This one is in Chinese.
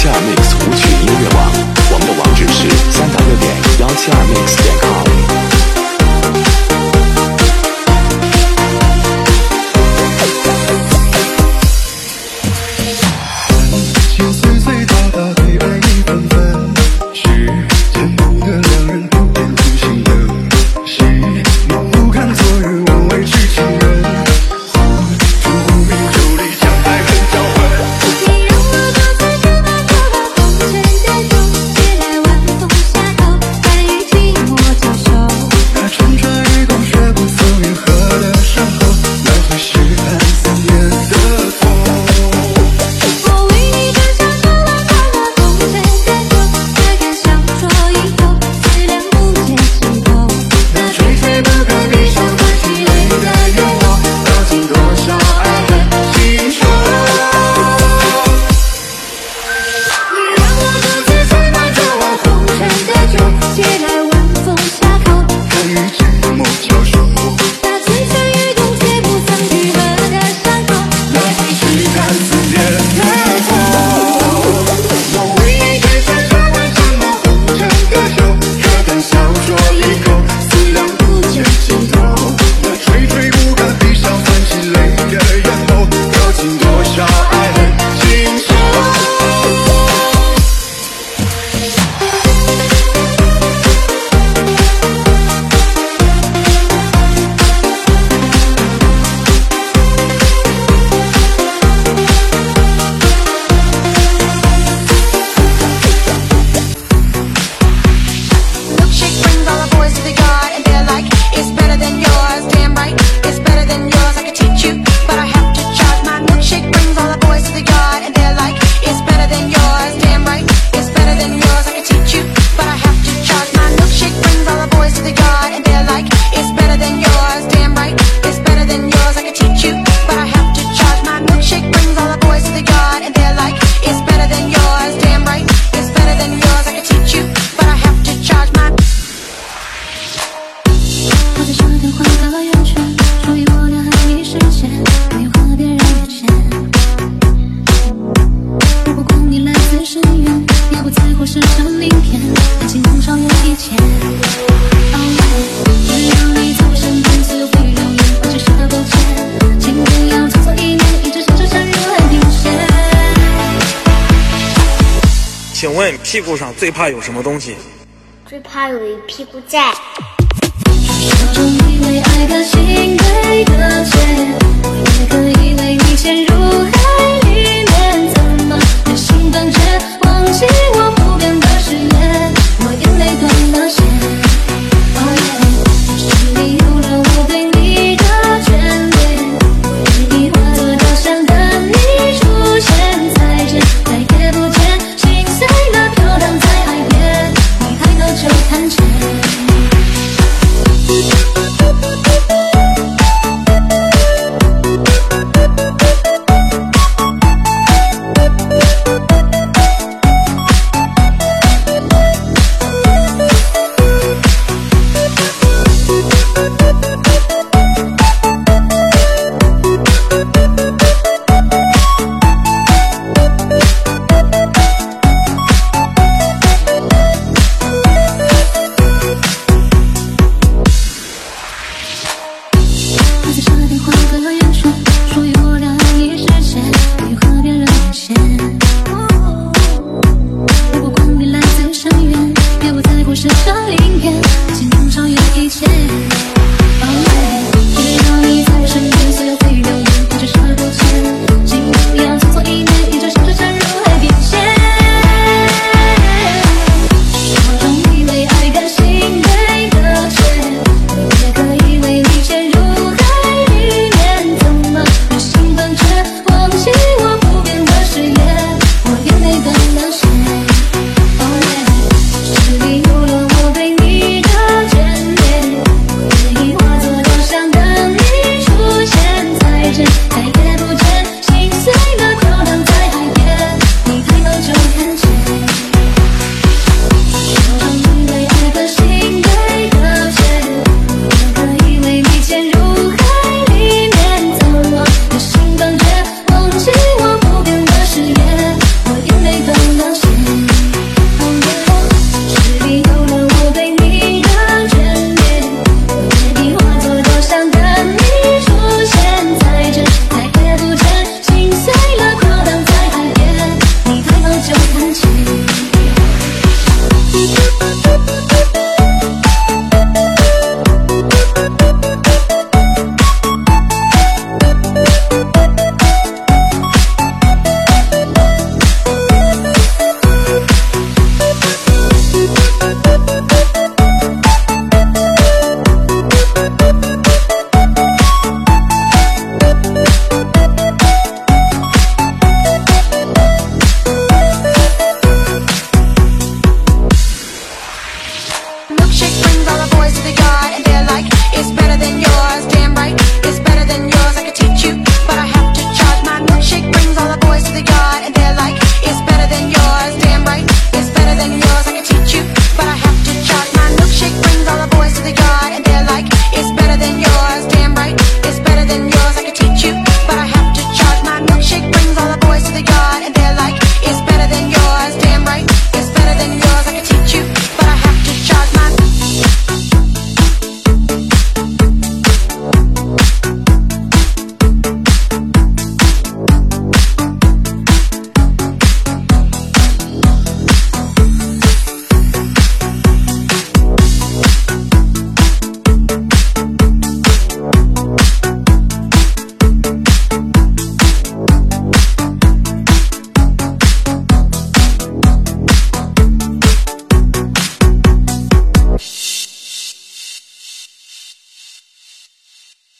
七二 mix 舞曲音乐网，我们的网址是三 w 点幺七二 mix 点 com。know 问屁股上最怕有什么东西？最怕有一屁股债。为爱心 the guy